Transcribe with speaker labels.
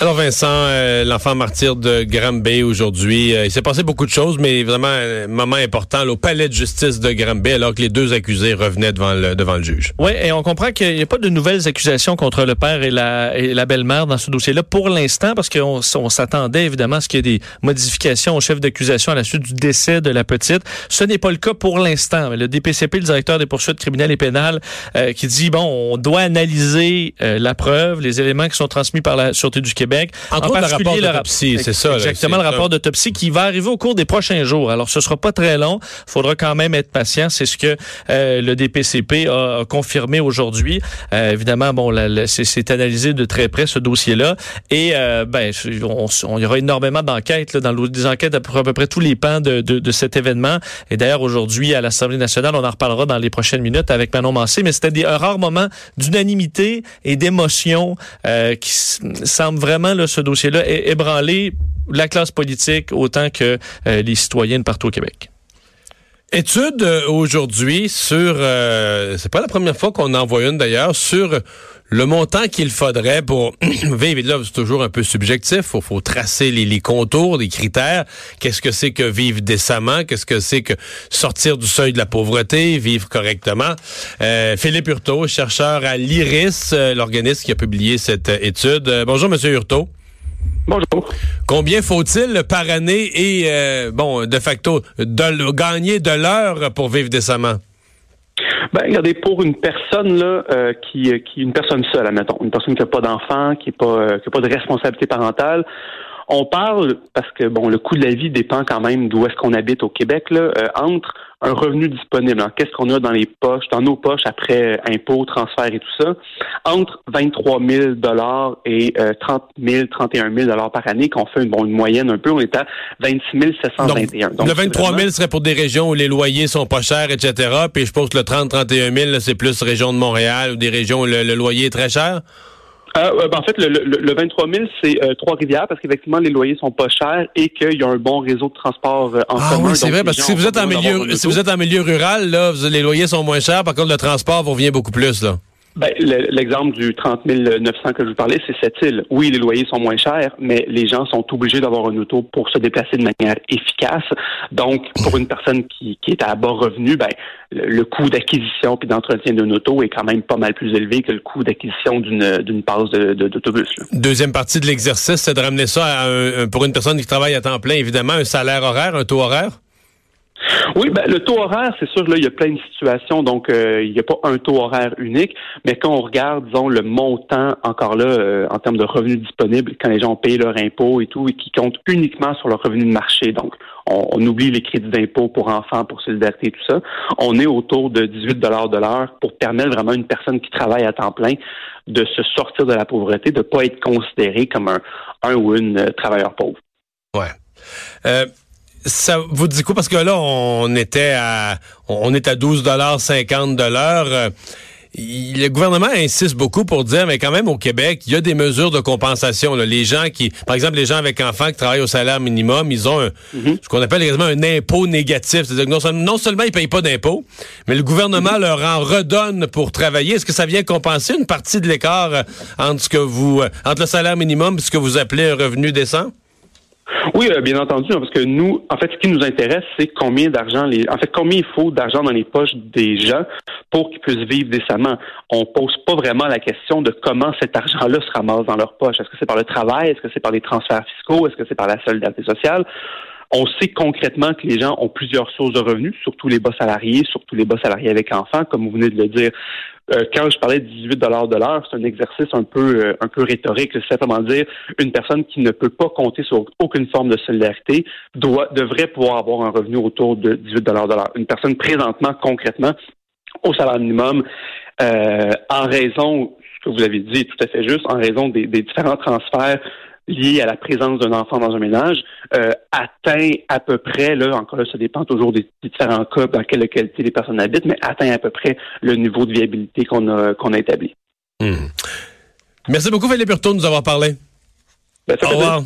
Speaker 1: Alors Vincent, euh, l'enfant martyr de Granby aujourd'hui, euh, il s'est passé beaucoup de choses, mais vraiment un moment important là, au palais de justice de Granby, alors que les deux accusés revenaient devant le, devant le juge.
Speaker 2: Oui, et on comprend qu'il n'y a pas de nouvelles accusations contre le père et la, et la belle-mère dans ce dossier-là pour l'instant, parce qu'on on, s'attendait évidemment à ce qu'il y ait des modifications au chef d'accusation à la suite du décès de la petite. Ce n'est pas le cas pour l'instant. Le DPCP, le directeur des poursuites criminelles et pénales, euh, qui dit, bon, on doit analyser la preuve, les éléments qui sont transmis par la Sûreté du Québec
Speaker 1: entre en le rapport d'autopsie, c'est ça.
Speaker 2: Exactement, le rapport d'autopsie qui va arriver au cours des prochains jours. Alors, ce sera pas très long. Il faudra quand même être patient. C'est ce que euh, le DPCP a, confirmé aujourd'hui. Euh, évidemment, bon, c'est analysé de très près ce dossier-là. Et euh, ben, on, il y aura énormément d'enquêtes dans des enquêtes à peu, près tous les pans de, de, de cet événement. Et d'ailleurs, aujourd'hui, à l'Assemblée nationale, on en reparlera dans les prochaines minutes avec Manon Massé. Mais c'était un rare moment d'unanimité et d'émotion qui semble vraiment ce dossier-là, ébranler la classe politique autant que euh, les citoyens partout au Québec.
Speaker 1: Étude euh, aujourd'hui sur, euh, c'est pas la première fois qu'on en voit une d'ailleurs, sur le montant qu'il faudrait pour vivre. Là, c'est toujours un peu subjectif. Faut, faut tracer les, contours, les critères. Qu'est-ce que c'est que vivre décemment? Qu'est-ce que c'est que sortir du seuil de la pauvreté, vivre correctement? Euh, Philippe Hurtaud, chercheur à l'IRIS, l'organisme qui a publié cette étude. bonjour, Monsieur Hurtaud.
Speaker 3: Bonjour.
Speaker 1: Combien faut-il par année et, euh, bon, de facto, de, gagner de l'heure pour vivre décemment?
Speaker 3: Ben, regardez, pour une personne là, euh, qui, qui, une personne seule, admettons, une personne qui n'a pas d'enfant, qui n'a pas, euh, qui a pas de responsabilité parentale, on parle, parce que bon, le coût de la vie dépend quand même d'où est-ce qu'on habite au Québec, là, entre un revenu disponible. Hein. Qu'est-ce qu'on a dans les poches, dans nos poches après impôts, transferts et tout ça, entre 23 000 dollars et 30 000, 31 000 dollars par année, qu'on fait une, bon, une moyenne un peu, on est à 26 721.
Speaker 1: Donc, le 23 000 serait pour des régions où les loyers sont pas chers, etc. Puis je pense que le 30 31 000, c'est plus région de Montréal ou des régions où le loyer est très cher?
Speaker 3: Euh, ben, en fait, le, le, 23 000, c'est euh, Trois-Rivières parce qu'effectivement, les loyers sont pas chers et qu'il y a un bon réseau de transport euh, en
Speaker 1: ah,
Speaker 3: commun.
Speaker 1: Oui, c'est vrai, parce que si vous êtes en milieu, si vous êtes en milieu rural, là, les loyers sont moins chers. Par contre, le transport vous revient beaucoup plus, là.
Speaker 3: Ben, l'exemple du 30 900 que je vous parlais, c'est cette île. Oui, les loyers sont moins chers, mais les gens sont obligés d'avoir une auto pour se déplacer de manière efficace. Donc, pour une personne qui, est à bas revenu, ben, le, coût d'acquisition puis d'entretien d'une auto est quand même pas mal plus élevé que le coût d'acquisition d'une passe d'autobus.
Speaker 1: Deuxième partie de l'exercice, c'est de ramener ça à pour une personne qui travaille à temps plein, évidemment, un salaire horaire, un taux horaire?
Speaker 3: Oui, ben, le taux horaire, c'est sûr, là, il y a plein de situations, donc euh, il n'y a pas un taux horaire unique, mais quand on regarde, disons, le montant, encore là, euh, en termes de revenus disponibles, quand les gens payent leur impôt et tout, et qui comptent uniquement sur leur revenu de marché, donc on, oublie les crédits d'impôt pour enfants, pour solidarité et tout ça, on est autour de 18 dollars de l'heure pour permettre vraiment à une personne qui travaille à temps plein de se sortir de la pauvreté, de ne pas être considéré comme un, un ou une euh, travailleur pauvre.
Speaker 1: Ouais. Ça vous dit quoi? Parce que là, on était à on est à 12,50 de l'heure. Euh, le gouvernement insiste beaucoup pour dire, mais quand même au Québec, il y a des mesures de compensation. Les gens qui, par exemple, les gens avec enfants qui travaillent au salaire minimum, ils ont mm-hmm. ce qu'on appelle également un impôt négatif. C'est-à-dire que non, seulement ils payent pas d'impôt, mais le gouvernement mm-hmm. leur en redonne pour travailler. Est-ce que ça vient compenser une partie de l'écart euh, entre ce que vous, euh, entre le salaire minimum et ce que vous appelez un revenu décent?
Speaker 3: Oui, euh, bien entendu, hein, parce que nous, en fait, ce qui nous intéresse, c'est combien d'argent, les, en fait, combien il faut d'argent dans les poches des gens pour qu'ils puissent vivre décemment. On pose pas vraiment la question de comment cet argent-là se ramasse dans leur poche. Est-ce que c'est par le travail? Est-ce que c'est par les transferts fiscaux? Est-ce que c'est par la solidarité sociale? On sait concrètement que les gens ont plusieurs sources de revenus, surtout les bas salariés, surtout les bas salariés avec enfants, comme vous venez de le dire. Euh, quand je parlais de 18 dollars de l'heure, c'est un exercice un peu euh, un peu rhétorique. C'est simplement dire une personne qui ne peut pas compter sur aucune forme de solidarité doit devrait pouvoir avoir un revenu autour de 18 dollars de l'heure. Une personne présentement, concrètement, au salaire minimum, euh, en raison, ce que vous avez dit est tout à fait juste, en raison des, des différents transferts lié à la présence d'un enfant dans un ménage euh, atteint à peu près, là, encore là, ça dépend toujours des, différents cas dans quelle localité les personnes habitent, mais atteint à peu près le niveau de viabilité qu'on a, qu'on a établi.
Speaker 1: Hmm. Merci beaucoup, Philippe Hurtaud, de nous avoir parlé.
Speaker 3: Ben,
Speaker 1: Au revoir.